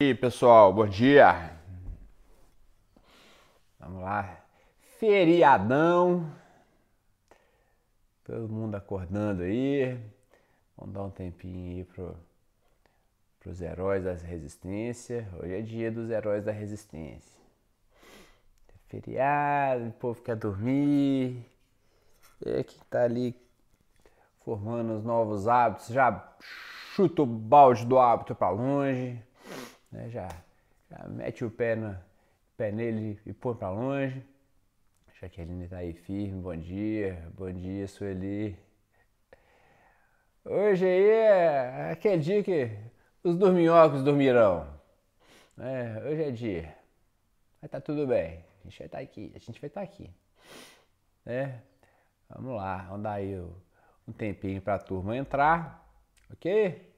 E aí, pessoal, bom dia. Vamos lá. Feriadão. Todo mundo acordando aí. Vamos dar um tempinho aí pro, pros heróis da resistência. Hoje é dia dos heróis da resistência. Feriado, o povo quer dormir. E quem tá ali formando os novos hábitos já chuta o balde do hábito para longe né? já, já mete o pé, no, pé nele e põe para longe. Jaqueline está aí firme, bom dia, bom dia Sueli. Hoje aí é aquele dia que os dorminhocos dormirão. É, hoje é dia. Mas tá tudo bem. A gente vai estar tá aqui. A gente vai estar tá aqui. Né? Vamos lá, vamos dar aí um tempinho para a turma entrar. Ok?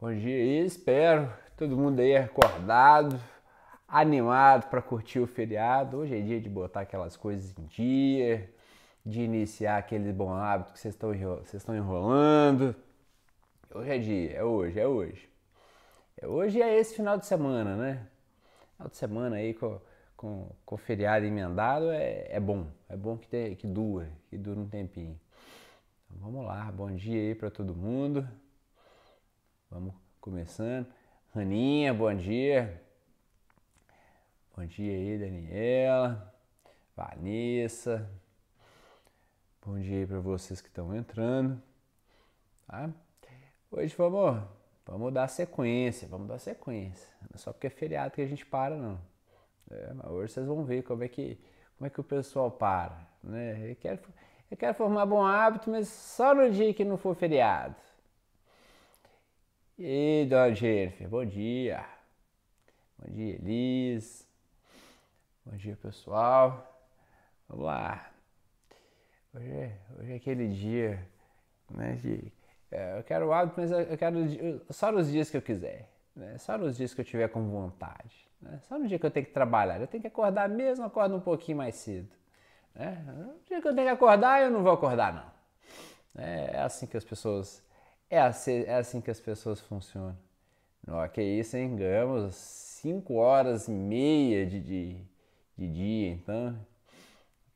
Bom dia e espero Todo mundo aí acordado, animado para curtir o feriado. Hoje é dia de botar aquelas coisas em dia, de iniciar aquele bom hábito que vocês estão, enrolando. Hoje é dia, é hoje, é hoje. É hoje é esse final de semana, né? Final de semana aí com, com, com feriado emendado é, é bom. É bom que, que dura, que dura um tempinho. Então, vamos lá, bom dia aí para todo mundo. Vamos começando. Aninha, bom dia. Bom dia aí, Daniela, Vanessa. Bom dia aí para vocês que estão entrando. Tá? Hoje vamos, vamos dar sequência, vamos dar sequência. Não é só porque é feriado que a gente para, não. É, hoje vocês vão ver como é que, como é que o pessoal para. Né? Eu, quero, eu quero formar bom hábito, mas só no dia que não for feriado. E dona Jennifer, bom dia. Bom dia, Elis. Bom dia, pessoal. Vamos lá. Hoje é, hoje é aquele dia, né, de, é, eu quero o hábito, mas eu quero só nos dias que eu quiser, né, só nos dias que eu tiver com vontade, né, só no dia que eu tenho que trabalhar. Eu tenho que acordar mesmo, acordo um pouquinho mais cedo. Né? No dia que eu tenho que acordar, eu não vou acordar, não. É assim que as pessoas é assim, é assim que as pessoas funcionam. Não, que isso, hein? Ganhamos 5 horas e meia de, de, de dia, então.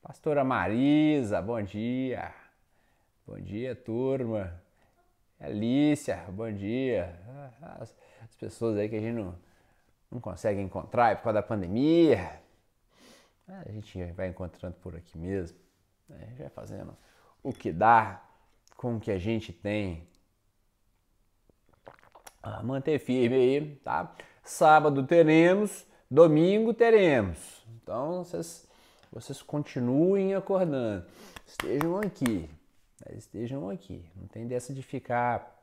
Pastora Marisa, bom dia. Bom dia, turma. Alícia, bom dia. As, as, pessoas aí que a gente não, não consegue encontrar por causa da pandemia. A gente vai encontrando por aqui mesmo. Né? A gente vai fazendo o que dá com o que a gente tem ah, manter firme aí, tá? Sábado teremos, domingo teremos. Então vocês, vocês continuem acordando, estejam aqui, né? estejam aqui. Não tem dessa de ficar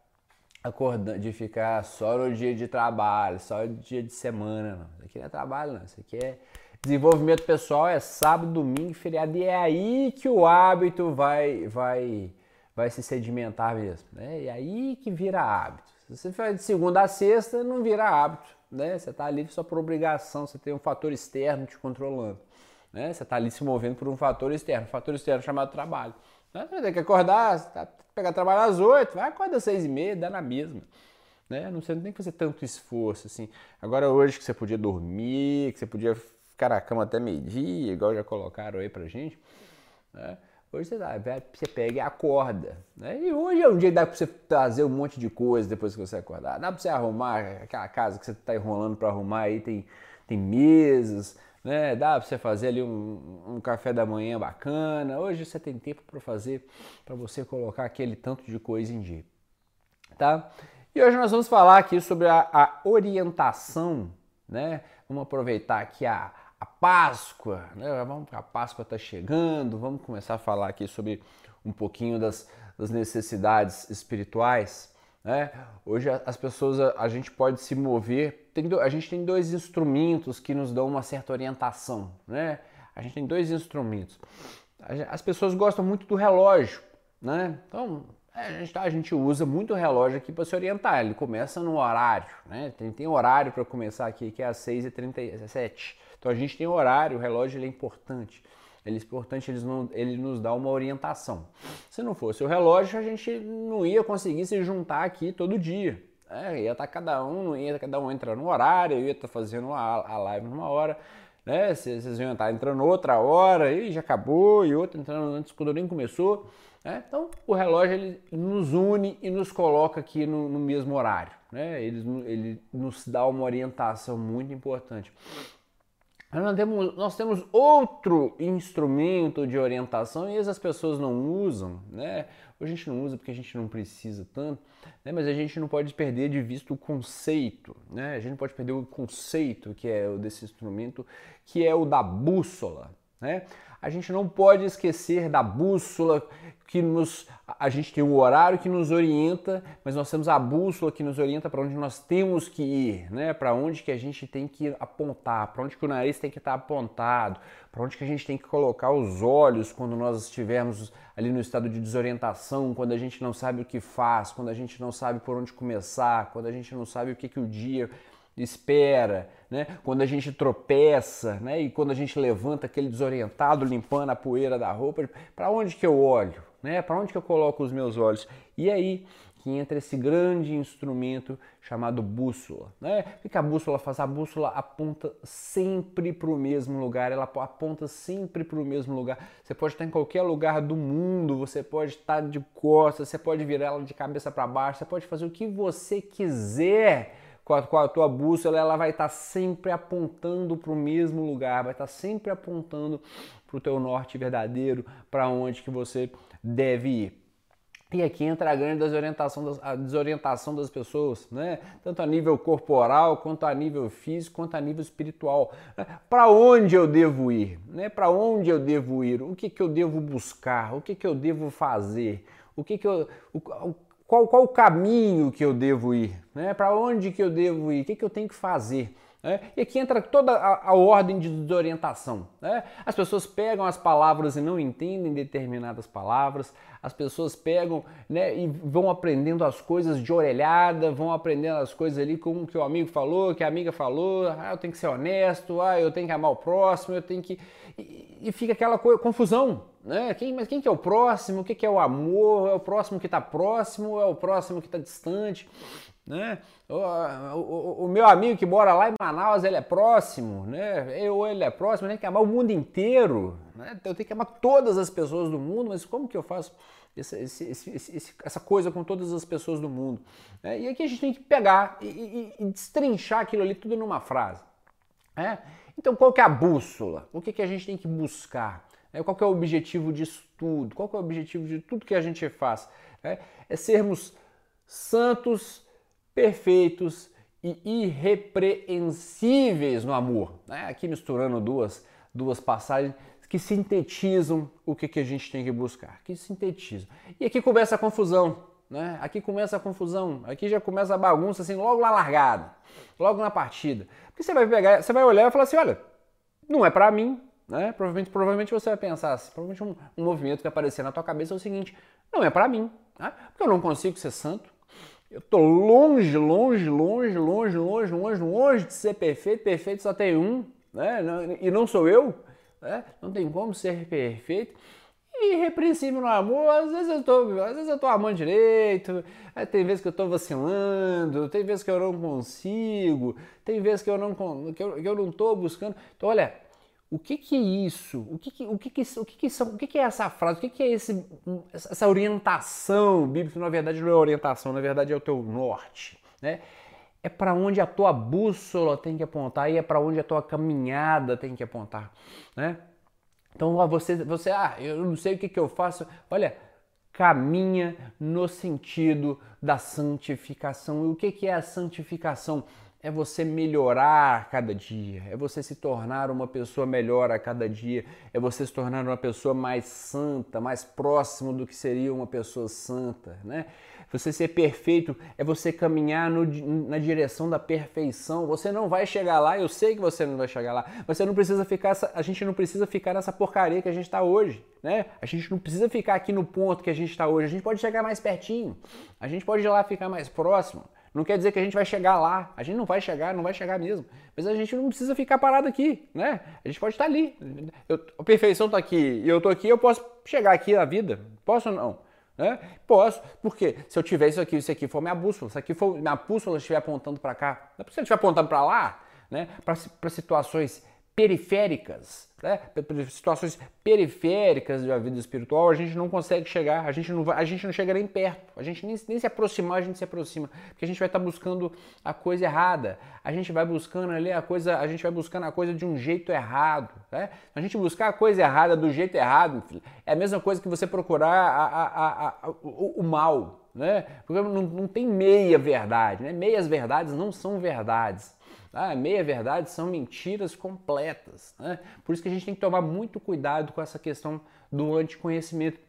acordando, de ficar só no dia de trabalho, só no dia de semana, não. Isso aqui não é trabalho, não. Isso aqui é desenvolvimento pessoal, é sábado, domingo, feriado e é aí que o hábito vai, vai, vai se sedimentar mesmo, né? É aí que vira hábito. Se você faz de segunda a sexta, não vira hábito, né? Você está ali só por obrigação, você tem um fator externo te controlando, né? Você está ali se movendo por um fator externo, um fator externo chamado trabalho. Né? Você tem que acordar, tá, pegar trabalho às oito, vai acordar às seis e meia, dá na mesma. Né? Não, você não tem que fazer tanto esforço assim. Agora hoje que você podia dormir, que você podia ficar na cama até meio-dia, igual já colocaram aí pra gente, né? Hoje você, dá, você pega e acorda. Né? E hoje é um dia que dá para você fazer um monte de coisa depois que você acordar. Dá para você arrumar aquela casa que você está enrolando para arrumar aí, tem, tem mesas, né? dá para você fazer ali um, um, café da manhã bacana. Hoje você tem tempo para fazer, para você colocar aquele tanto de coisa em dia. Tá? E hoje nós vamos falar aqui sobre a, a orientação, né? Vamos aproveitar aqui a Páscoa, né? Vamos, a Páscoa está chegando, vamos começar a falar aqui sobre um pouquinho das, das necessidades espirituais. Né? Hoje as pessoas, a, a gente pode se mover, tem, a gente tem dois instrumentos que nos dão uma certa orientação. Né? A gente tem dois instrumentos. As pessoas gostam muito do relógio, né? Então é, a gente, a gente usa muito o relógio aqui para se orientar. Ele começa no horário, né? Tem, tem horário para começar aqui que é às 6h37. Então a gente tem horário, o relógio ele é importante. Ele é importante, ele, não, ele nos dá uma orientação. Se não fosse o relógio, a gente não ia conseguir se juntar aqui todo dia. É, ia estar tá cada um, ia cada um entra no horário, eu ia estar tá fazendo a, a live numa hora, né? Vocês iam estar tá entrando outra hora e já acabou, e outra entrando antes quando nem começou. Né? Então o relógio ele nos une e nos coloca aqui no, no mesmo horário. Né? Ele, ele nos dá uma orientação muito importante. Nós temos, nós temos outro instrumento de orientação e essas pessoas não usam, né? a gente não usa porque a gente não precisa tanto, né? mas a gente não pode perder de vista o conceito, né? A gente não pode perder o conceito que é o desse instrumento, que é o da bússola, né? A gente não pode esquecer da bússola que nos a gente tem o horário que nos orienta, mas nós temos a bússola que nos orienta para onde nós temos que ir, né? Para onde que a gente tem que apontar, para onde que o nariz tem que estar apontado, para onde que a gente tem que colocar os olhos quando nós estivermos ali no estado de desorientação, quando a gente não sabe o que faz, quando a gente não sabe por onde começar, quando a gente não sabe o que que o dia espera, né? quando a gente tropeça né? e quando a gente levanta aquele desorientado, limpando a poeira da roupa, para onde que eu olho? Né? Para onde que eu coloco os meus olhos? E aí que entra esse grande instrumento chamado bússola. Né? O que a bússola faz? A bússola aponta sempre para o mesmo lugar, ela aponta sempre para o mesmo lugar. Você pode estar em qualquer lugar do mundo, você pode estar de costas, você pode virar ela de cabeça para baixo, você pode fazer o que você quiser com a, com a tua bússola, ela vai estar sempre apontando para o mesmo lugar, vai estar sempre apontando para o teu norte verdadeiro, para onde que você deve ir. E aqui entra a grande desorientação das, a desorientação das pessoas, né? tanto a nível corporal, quanto a nível físico, quanto a nível espiritual. Né? Para onde eu devo ir? Né? Para onde eu devo ir? O que, que eu devo buscar? O que, que eu devo fazer? O que, que eu, o, qual, qual o caminho que eu devo ir, né? para onde que eu devo ir, o que, que eu tenho que fazer. Né? E aqui entra toda a, a ordem de desorientação. Né? As pessoas pegam as palavras e não entendem determinadas palavras, as pessoas pegam né, e vão aprendendo as coisas de orelhada, vão aprendendo as coisas ali com o que o amigo falou, que a amiga falou, ah, eu tenho que ser honesto, ah, eu tenho que amar o próximo, eu tenho que. E, e fica aquela coisa, confusão. Né? Quem, mas quem que é o próximo? O que, que é o amor? É o próximo que está próximo? É o próximo que está distante? Né? O, o, o, meu amigo que mora lá em Manaus, ele é próximo, né? Eu, ele é próximo, eu tenho que amar o mundo inteiro, né? Eu tenho que amar todas as pessoas do mundo, mas como que eu faço esse, esse, esse, essa coisa com todas as pessoas do mundo? É, e aqui a gente tem que pegar e, e, e destrinchar aquilo ali tudo numa frase. É? Então, qual que é a bússola? O que, que a gente tem que buscar? É, qual que é o objetivo disso tudo? Qual que é o objetivo de tudo que a gente faz? É, é sermos santos, perfeitos e irrepreensíveis no amor. Né? Aqui misturando duas, duas passagens que sintetizam o que, que a gente tem que buscar, que sintetizam. E aqui começa a confusão, né? Aqui começa a confusão, aqui já começa a bagunça assim, logo na largada, logo na partida. Porque você vai pegar, você vai olhar e falar assim, olha, não é para mim, né? Provavelmente, provavelmente você vai pensar assim, provavelmente um, um movimento que vai aparecer na tua cabeça é o seguinte, não é para mim, né? porque eu não consigo ser santo, eu tô longe, longe, longe, longe, longe, longe, longe de ser perfeito, perfeito só tem um, né? E não sou eu, né? Não tem como ser perfeito. E irrepreensível no amor, às vezes eu tô, às vezes eu tô amando direito, tem vezes que eu tô vacilando, tem vezes que eu não consigo, tem vezes que eu não que eu, que eu não tô buscando. Então, olha, o que, que é isso? O que, que, o que, que, o que, que, são, o que, que é essa frase? O que, que é esse, essa orientação bíblica? Na verdade, não é orientação, na verdade é o teu norte. Né? É para onde a tua bússola tem que apontar e é para onde a tua caminhada tem que apontar. Né? Então, você, você, ah, eu não sei o que, que eu faço. Olha, caminha no sentido da santificação. E o que, que é a santificação? É você melhorar cada dia, é você se tornar uma pessoa melhor a cada dia, é você se tornar uma pessoa mais santa, mais próximo do que seria uma pessoa santa, né? Você ser perfeito é você caminhar no, na direção da perfeição. Você não vai chegar lá, eu sei que você não vai chegar lá. Você não precisa ficar, a gente não precisa ficar nessa porcaria que a gente está hoje, né? A gente não precisa ficar aqui no ponto que a gente está hoje. A gente pode chegar mais pertinho. A gente pode ir lá ficar mais próximo. Não quer dizer que a gente vai chegar lá. A gente não vai chegar, não vai chegar mesmo. Mas a gente não precisa ficar parado aqui, né? A gente pode estar ali. Eu, a perfeição está aqui e eu estou aqui, eu posso chegar aqui na vida. Posso ou não? Né? Posso, porque se eu tiver isso aqui, isso aqui for minha bússola, se aqui for minha bússola estiver apontando para cá, não é porque se estiver apontando para lá, né? para situações periféricas, né? situações periféricas da vida espiritual, a gente não consegue chegar, a gente não, vai, a gente não chega nem perto, a gente nem, nem se aproximar, a gente se aproxima, porque a gente vai estar tá buscando a coisa errada, a gente vai buscando ali a coisa, a gente vai buscando a coisa de um jeito errado, né? A gente buscar a coisa errada do jeito errado, é a mesma coisa que você procurar a, a, o, o mal, né? Porque não, não tem meia verdade, né? Meias verdades não são verdades. Ah, meia verdade são mentiras completas. Né? Por isso que a gente tem que tomar muito cuidado com essa questão do anticonhecimento.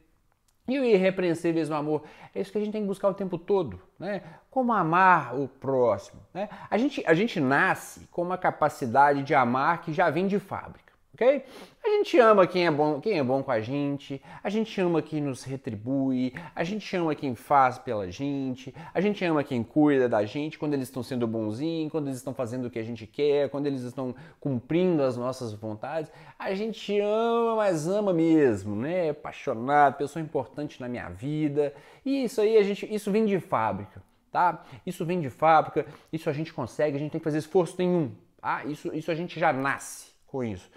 E o irrepreensíveis no amor, é isso que a gente tem que buscar o tempo todo, né? Como amar o próximo, né? A gente, a gente nasce com uma capacidade de amar que já vem de fábrica ok? A gente ama quem é bom, quem é bom com a gente, a gente ama quem nos retribui, a gente ama quem faz pela gente, a gente ama quem cuida da gente quando eles estão sendo bonzinhos, quando eles estão fazendo o que a gente quer, quando eles estão cumprindo as nossas vontades. A gente ama, mas ama mesmo, né? Apaixonado, pessoa importante na minha vida. E isso aí a gente, isso vem de fábrica, tá? Isso vem de fábrica, isso a gente consegue, a gente tem que fazer esforço nenhum. Ah, isso, isso a gente já nasce com isso.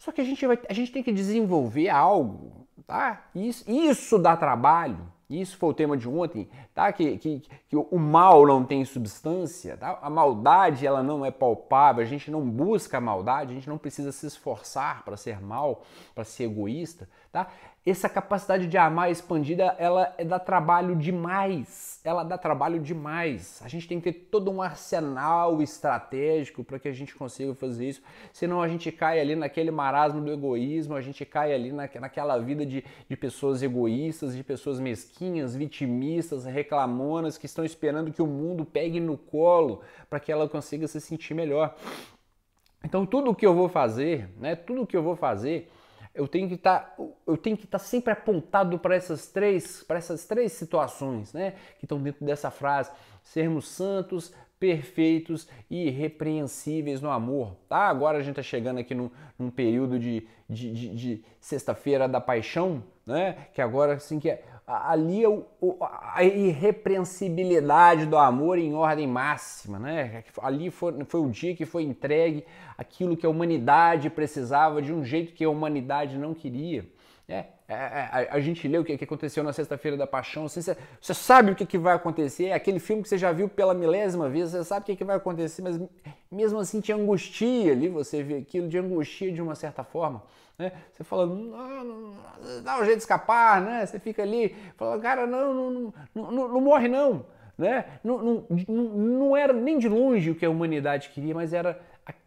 Só que a gente, vai, a gente tem que desenvolver algo, tá? Isso, isso dá trabalho. Isso foi o tema de ontem, tá? Que, que, que o mal não tem substância, tá? A maldade ela não é palpável, a gente não busca a maldade, a gente não precisa se esforçar para ser mal, para ser egoísta, tá? Essa capacidade de amar expandida, ela dá trabalho demais. Ela dá trabalho demais. A gente tem que ter todo um arsenal estratégico para que a gente consiga fazer isso. Senão a gente cai ali naquele marasmo do egoísmo, a gente cai ali na, naquela vida de, de pessoas egoístas, de pessoas mesquinhas, vitimistas, reclamonas, que estão esperando que o mundo pegue no colo para que ela consiga se sentir melhor. Então tudo o que eu vou fazer, né? Tudo o que eu vou fazer eu tenho que estar tá, eu tenho que estar tá sempre apontado para essas três para essas três situações né que estão dentro dessa frase. Sermos santos perfeitos e irrepreensíveis no amor. Tá agora a gente está chegando aqui num, num período de, de, de, de sexta-feira da paixão né que agora assim que é ali é a irrepreensibilidade do amor em ordem máxima, né? Ali foi, foi o dia que foi entregue aquilo que a humanidade precisava de um jeito que a humanidade não queria. É, é, é a, gente lê o que, que aconteceu na Sexta-feira da Paixão, você, você, sabe o que, que vai acontecer, é aquele filme que você já viu pela milésima vez, você sabe o que, que vai acontecer, mas mesmo assim te angustia ali, você vê aquilo de angustia de uma certa forma. Né? Você fala, não, não, dá um jeito de escapar, né? Você fica ali, fala, cara, não, não, não, não, morre não. Né? Não, não, não era nem de longe o que a humanidade queria, mas era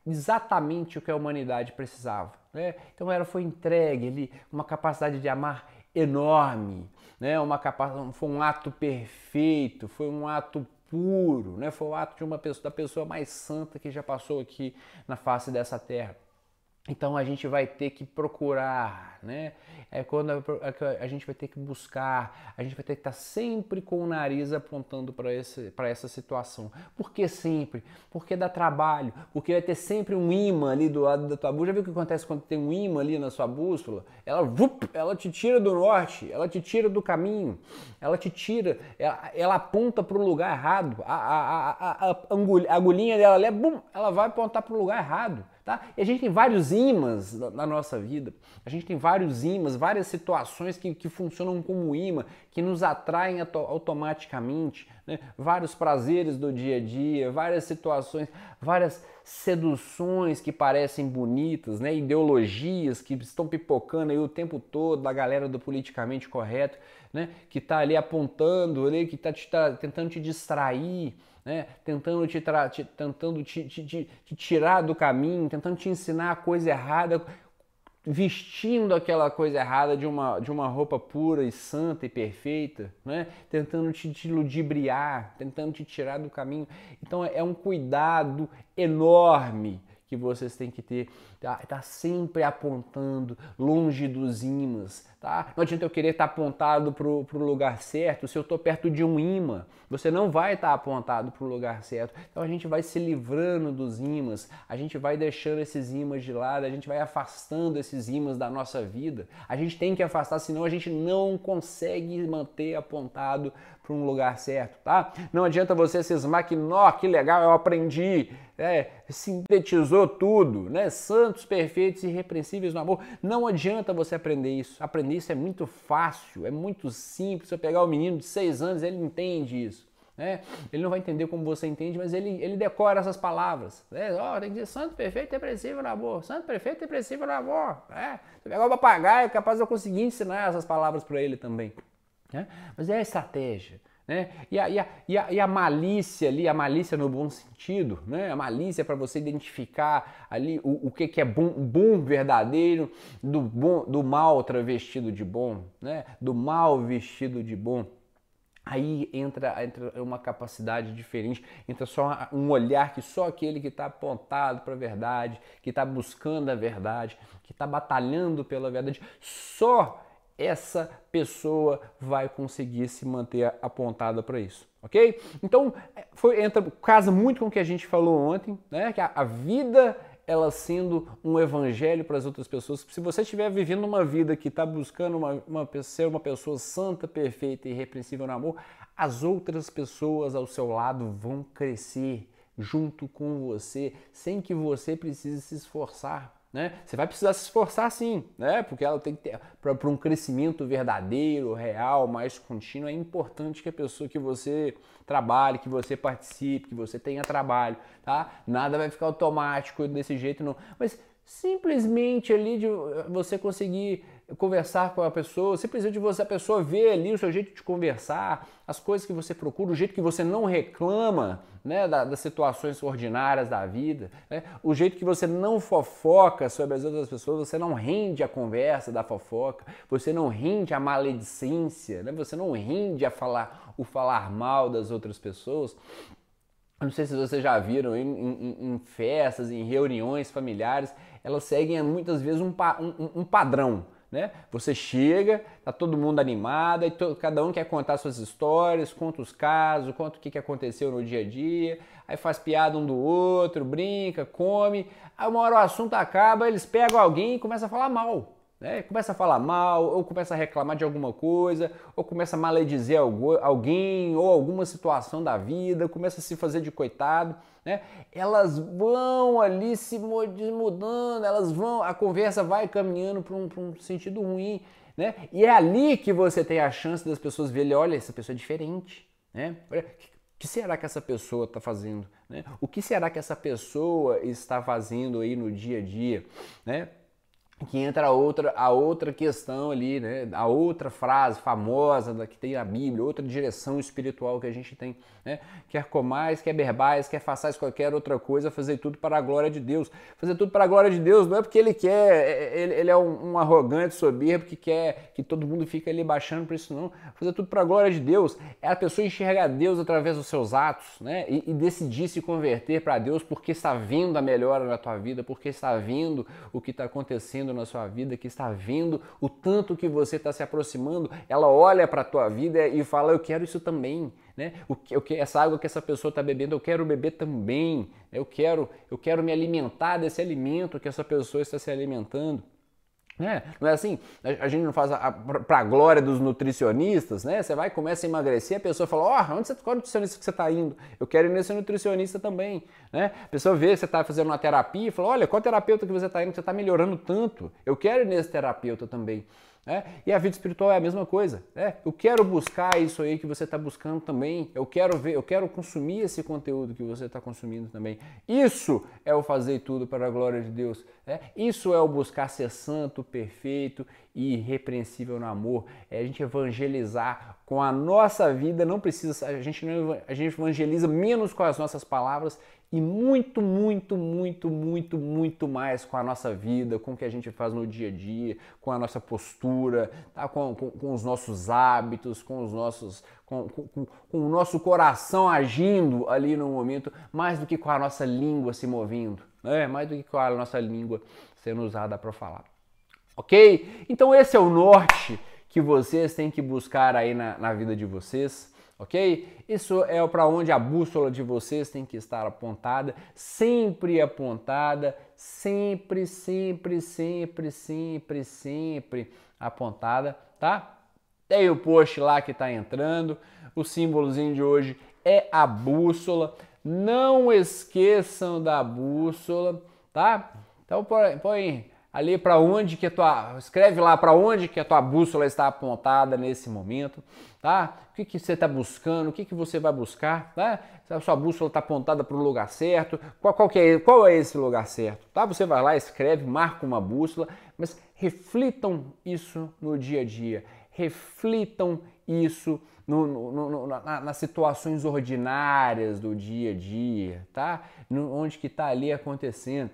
exatamente o que a humanidade precisava. Né? Então era, foi entregue ali uma capacidade de amar enorme, né? uma capacidade, foi um ato perfeito, foi um ato puro, né? foi o ato de uma pessoa, da pessoa mais santa que já passou aqui na face dessa terra. Então a gente vai ter que procurar, né? É quando a, a, a, gente vai ter que buscar, a gente vai ter que estar sempre com o nariz apontando para essa situação. Por que sempre? Porque dá trabalho, porque vai ter sempre um imã ali do lado da tua bússola. Já viu o que acontece quando tem um imã ali na sua bússola? Ela, vup, ela te tira do norte, ela te tira do caminho, ela te tira, ela, ela aponta para o lugar errado. A, a, a, a, agulhinha dela ali, bum, ela vai apontar para o lugar errado. Tá? E a gente tem vários imãs na nossa vida, a gente tem vários imãs, várias situações que, que funcionam como imã, que nos atraem automaticamente, né? vários prazeres do dia a dia, várias situações, várias seduções que parecem bonitas, né? ideologias que estão pipocando aí o tempo todo da galera do politicamente correto, né? que está ali apontando, ali, que está tá tentando te distrair, né? tentando, te, te tentando te, te, te, tirar do caminho, tentando te ensinar a coisa errada, vestindo aquela coisa errada de uma, de uma roupa pura e santa e perfeita, né? tentando te, te ludibriar, tentando te tirar do caminho. Então é um cuidado enorme que vocês têm que ter. Tá, tá sempre apontando longe dos imãs, tá? Não adianta eu querer estar tá apontado para o lugar certo se eu estou perto de um imã. Você não vai estar tá apontado para o lugar certo. Então a gente vai se livrando dos imãs, a gente vai deixando esses imãs de lado, a gente vai afastando esses imãs da nossa vida. A gente tem que afastar, senão a gente não consegue manter apontado para um lugar certo, tá? Não adianta você cismar que, nó, que legal, eu aprendi, é, sintetizou tudo, né? Santos perfeitos e irrepreensíveis no amor. Não adianta você aprender isso. Aprender isso é muito fácil, é muito simples. Se eu pegar o menino de seis anos, ele entende isso. Né? Ele não vai entender como você entende, mas ele, ele decora essas palavras. Né? Oh, tem que dizer santo, perfeito, depressivo amor. Santo, perfeito, depressivo amor. É. Se eu pegar o papagaio, é capaz de eu conseguir ensinar essas palavras para ele também. Né? Mas é a estratégia. Né? E, a, e, a, e, a, e, a, malícia ali, a malícia no bom sentido, né? a malícia para você identificar ali o, o que, que é bom, bom verdadeiro do, bom, do mal travestido de bom, né? do mal vestido de bom. Aí entra, entra uma capacidade diferente, entra só um olhar que só aquele que está apontado para a verdade, que está buscando a verdade, que está batalhando pela verdade, só essa pessoa vai conseguir se manter apontada para isso, ok? Então, é, foi, entra, casa muito com o que a gente falou ontem, né? Que a, a vida ela sendo um evangelho para as outras pessoas. Se você estiver vivendo uma vida que está buscando uma, uma, ser uma pessoa santa, perfeita e irrepreensível no amor, as outras pessoas ao seu lado vão crescer junto com você, sem que você precise se esforçar. Né? Você vai precisar se esforçar sim, né? porque ela tem que ter para um crescimento verdadeiro, real, mais contínuo. É importante que a pessoa que você trabalhe, que você participe, que você tenha trabalho, tá? Nada vai ficar automático desse jeito não. Mas simplesmente ali de você conseguir conversar com a pessoa, simplesmente você a pessoa ver ali o seu jeito de conversar, as coisas que você procura, o jeito que você não reclama né, das situações ordinárias da vida, né, o jeito que você não fofoca sobre as outras pessoas, você não rende a conversa da fofoca, você não rende a maledicência, né, você não rende a falar o falar mal das outras pessoas. não sei se vocês já viram em, em, em festas, em reuniões familiares, elas seguem muitas vezes um, um, um padrão. Né? Você chega, tá todo mundo animado, e to, cada um quer contar suas histórias, conta os casos, conta o que, que aconteceu no dia a dia, aí faz piada um do outro, brinca, come. Aí uma hora o assunto acaba, eles pegam alguém e começam a falar mal. Né? Começa a falar mal, ou começa a reclamar de alguma coisa, ou começa a maledizer alguém, ou alguma situação da vida, começa a se fazer de coitado. Né? Elas vão ali se mudando, elas vão, a conversa vai caminhando para um, um, sentido ruim. Né? E é ali que você tem a chance das pessoas verem, olha, essa pessoa é diferente. Né? Olha, o que será que essa pessoa está fazendo? Né? O que será que essa pessoa está fazendo aí no dia a dia? Né? Que entra a outra, a outra questão ali, né? A outra frase famosa que tem na Bíblia, outra direção espiritual que a gente tem, né? Quer comais, quer berbais, quer façais qualquer outra coisa, fazer tudo para a glória de Deus. Fazer tudo para a glória de Deus não é porque ele quer, é, é, ele, ele é um, um, arrogante, soberbo, que quer que todo mundo fique ali baixando por isso não. Fazer tudo para a glória de Deus é a pessoa enxergar Deus através dos seus atos, né? E, e decidir se converter para Deus porque está vendo a melhora na tua vida, porque está vendo o que está acontecendo na sua vida, que está vendo o tanto que você está se aproximando, ela olha para a tua vida e fala: Eu quero isso também. Né? O que, o que, essa água que essa pessoa está bebendo, eu quero beber também. Eu quero, eu quero me alimentar desse alimento que essa pessoa está se alimentando. É, não é assim? A, gente não faz para a glória dos nutricionistas, né? Você vai começa a emagrecer, a pessoa fala: Ó, oh, onde você, qual nutricionista que você está indo? Eu quero ir nesse nutricionista também. Né? A pessoa vê que você está fazendo uma terapia e fala: Olha, qual terapeuta que você está indo? Você está melhorando tanto. Eu quero ir nesse terapeuta também. É? E a vida espiritual é a mesma coisa. É? Eu quero buscar isso aí que você está buscando também. Eu quero ver, eu quero consumir esse conteúdo que você está consumindo também. Isso é o fazer tudo para a glória de Deus. É? Isso é o buscar ser santo, perfeito e irrepreensível no amor. É a gente evangelizar com a nossa vida. Não precisa, a gente não, a gente evangeliza menos com as nossas palavras e muito, muito, muito, muito, muito mais com a nossa vida, com o que a gente faz no dia a dia, com a nossa postura, tá? com, com, com os nossos hábitos, com os nossos, com, com, com, o nosso coração agindo ali no momento, mais do que com a nossa língua se movendo, né? mais do que com a nossa língua sendo usada para falar. Ok? Então esse é o norte que vocês têm que buscar aí na, na vida de vocês ok? Isso é para onde a bússola de vocês tem que estar apontada, sempre apontada, sempre, sempre, sempre, sempre, sempre apontada, tá? Tem o post lá que está entrando, o símbolozinho de hoje é a bússola. Não esqueçam da bússola, tá? Então põe, põe ali para onde que a tua, escreve lá para onde que a tua bússola está apontada nesse momento, tá? O que, que você está buscando, o que, que você vai buscar, tá? Se a sua bússola está apontada para o lugar certo, qual, qual, é, qual é esse lugar certo, tá? Você vai lá, escreve, marca uma bússola, mas reflitam isso no dia a dia, reflitam isso no, no, no, na, nas situações ordinárias do dia a dia, tá? onde que está ali acontecendo.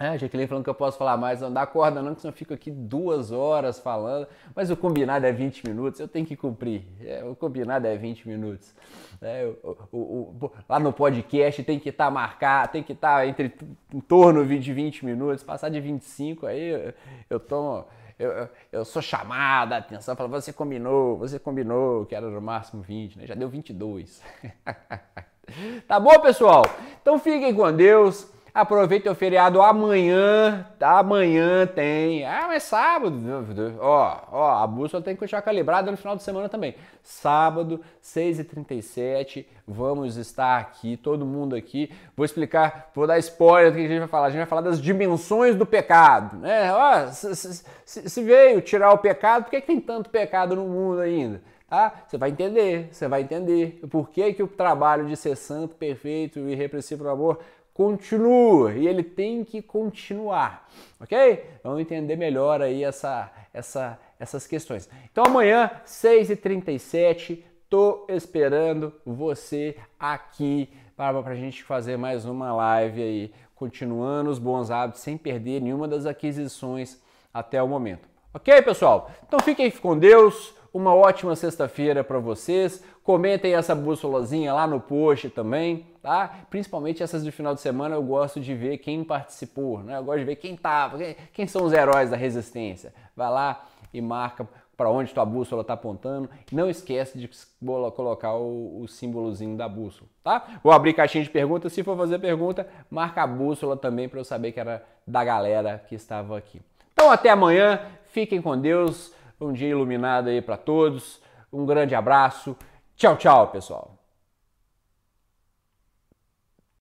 É, a Jaqueline falando que eu posso falar mais, não dá corda não, que senão eu fico aqui duas horas falando, mas o combinado é 20 minutos, eu tenho que cumprir, é, o combinado é 20 minutos. É, o, o, o, lá no podcast tem que estar tá marcado, tem que estar tá entre em torno de 20 minutos, passar de 25 aí eu, eu tomo... Eu, eu, sou chamada a atenção, falo, você combinou, você combinou que era no máximo 20, né? Já deu 22. tá bom, pessoal? Então fiquem com Deus. Aproveita o feriado amanhã, tá? Amanhã tem. Ah, mas sábado. Ó, ó, a bússola tem que continuar calibrada no final de semana também. Sábado, 6h37, vamos estar aqui, todo mundo aqui. Vou explicar, vou dar spoiler do que a gente vai falar. A gente vai falar das dimensões do pecado. Né? Ó, se, se, se veio tirar o pecado, por que, que tem tanto pecado no mundo ainda? Tá? Você vai entender, você vai entender por que, que o trabalho de ser santo, perfeito e irrepressível no amor continua e ele tem que continuar, ok? Vamos entender melhor aí essa, essa, essas questões. Então amanhã, 6h37, tô esperando você aqui para a gente fazer mais uma live aí, continuando os bons hábitos sem perder nenhuma das aquisições até o momento. Ok, pessoal? Então fiquem com Deus. Uma ótima sexta-feira para vocês. Comentem essa bússolazinha lá no post também, tá? Principalmente essas de final de semana eu gosto de ver quem participou, né? Eu gosto de ver quem tava, quem, quem são os heróis da resistência. Vai lá e marca para onde tua bússola está apontando. Não esquece de colocar o, o símbolozinho da bússola, tá? Vou abrir caixinha de perguntas. Se for fazer pergunta, marca a bússola também para eu saber que era da galera que estava aqui. Então até amanhã. Fiquem com Deus. Um dia iluminado aí para todos. Um grande abraço. Tchau, tchau, pessoal.